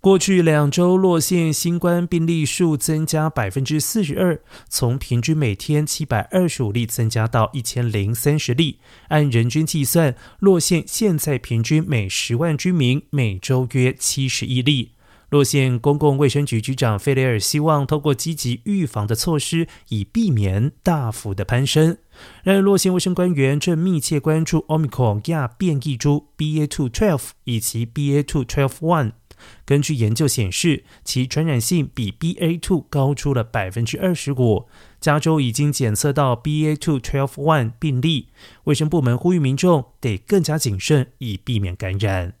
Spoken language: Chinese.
过去两周，洛县新冠病例数增加百分之四十二，从平均每天七百二十五例增加到一千零三十例。按人均计算，洛县现在平均每十万居民每周约七十一例。洛县公共卫生局局长费雷尔希望透过积极预防的措施，以避免大幅的攀升。然而，洛县卫生官员正密切关注 Omicon 亚变异株 BA.2.12 以及 BA.2.12.1。根据研究显示，其传染性比 BA.2 高出了百分之二十五。加州已经检测到 BA.2.12.1 病例，卫生部门呼吁民众得更加谨慎，以避免感染。